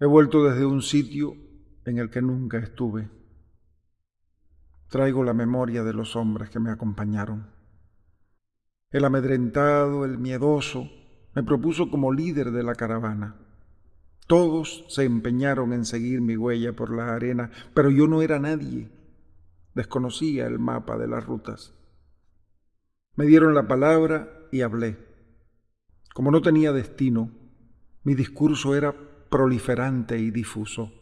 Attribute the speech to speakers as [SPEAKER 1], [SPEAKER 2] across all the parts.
[SPEAKER 1] He vuelto desde un sitio en el que nunca estuve. Traigo la memoria de los hombres que me acompañaron. El amedrentado, el miedoso, me propuso como líder de la caravana. Todos se empeñaron en seguir mi huella por la arena, pero yo no era nadie. Desconocía el mapa de las rutas. Me dieron la palabra y hablé. Como no tenía destino, mi discurso era proliferante y difuso.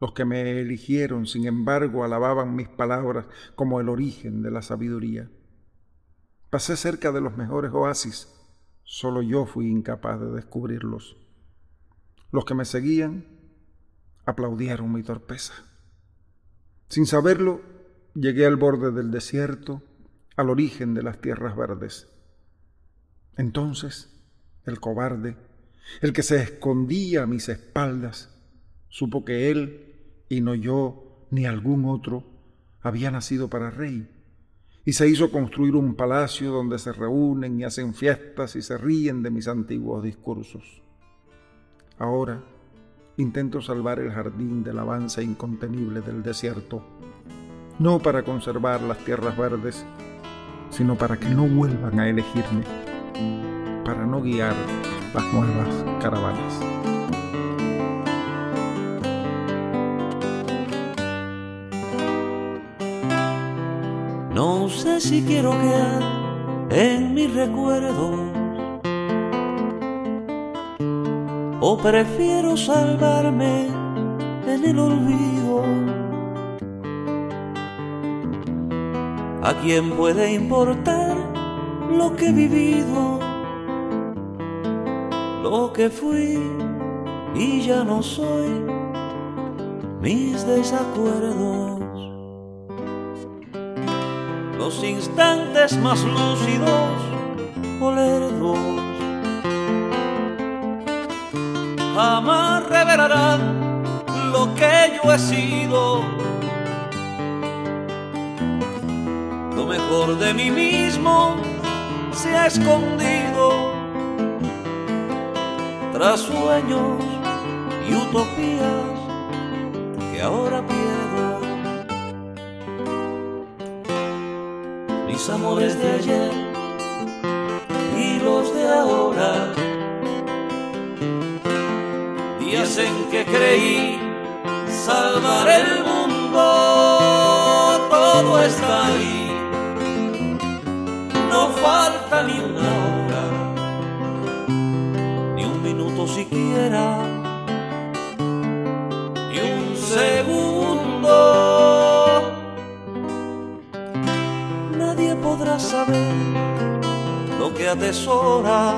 [SPEAKER 1] Los que me eligieron, sin embargo, alababan mis palabras como el origen de la sabiduría. Pasé cerca de los mejores oasis, solo yo fui incapaz de descubrirlos. Los que me seguían aplaudieron mi torpeza. Sin saberlo, llegué al borde del desierto, al origen de las tierras verdes. Entonces, el cobarde, el que se escondía a mis espaldas, supo que él, y no yo, ni algún otro, había nacido para rey, y se hizo construir un palacio donde se reúnen y hacen fiestas y se ríen de mis antiguos discursos. Ahora intento salvar el jardín del avance incontenible del desierto, no para conservar las tierras verdes, sino para que no vuelvan a elegirme, para no guiar las nuevas caravanas.
[SPEAKER 2] No sé si quiero quedar en mis recuerdos o prefiero salvarme en el olvido. ¿A quién puede importar lo que he vivido? Lo que fui y ya no soy, mis desacuerdos. Los instantes más lúcidos o lerdos jamás revelarán lo que yo he sido. Lo mejor de mí mismo se ha escondido tras sueños y utopías que ahora pierdo. Mis amores de ayer y los de ahora días en que creí salvar el mundo, todo está ahí. No falta ni una siquiera, ni un segundo. Nadie podrá saber lo que atesora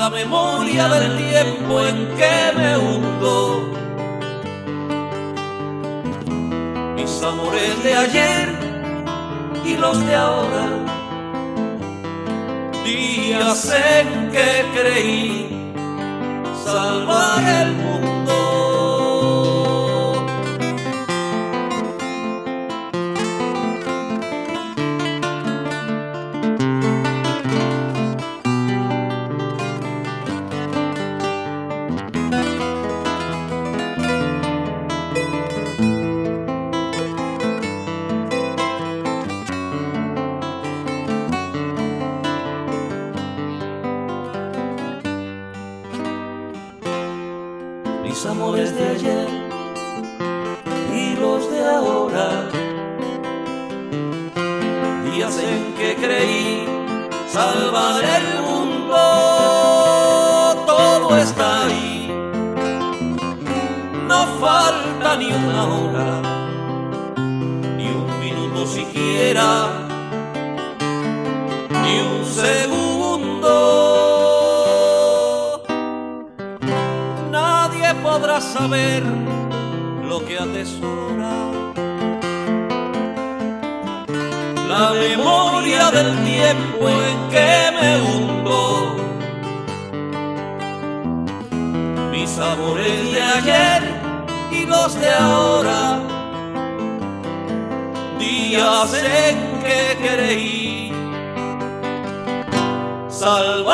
[SPEAKER 2] la memoria del tiempo en que me hundo. Mis amores de ayer y los de ahora, días en que creí salvar el mundo. Amores de ayer y los de ahora. Días en que creí salvar el mundo, todo está ahí. No falta ni una hora, ni un minuto siquiera, ni un segundo. Lo que atesora. La memoria del tiempo en que me hundo. Mis amores de ayer y los de ahora. Días en que creí salvar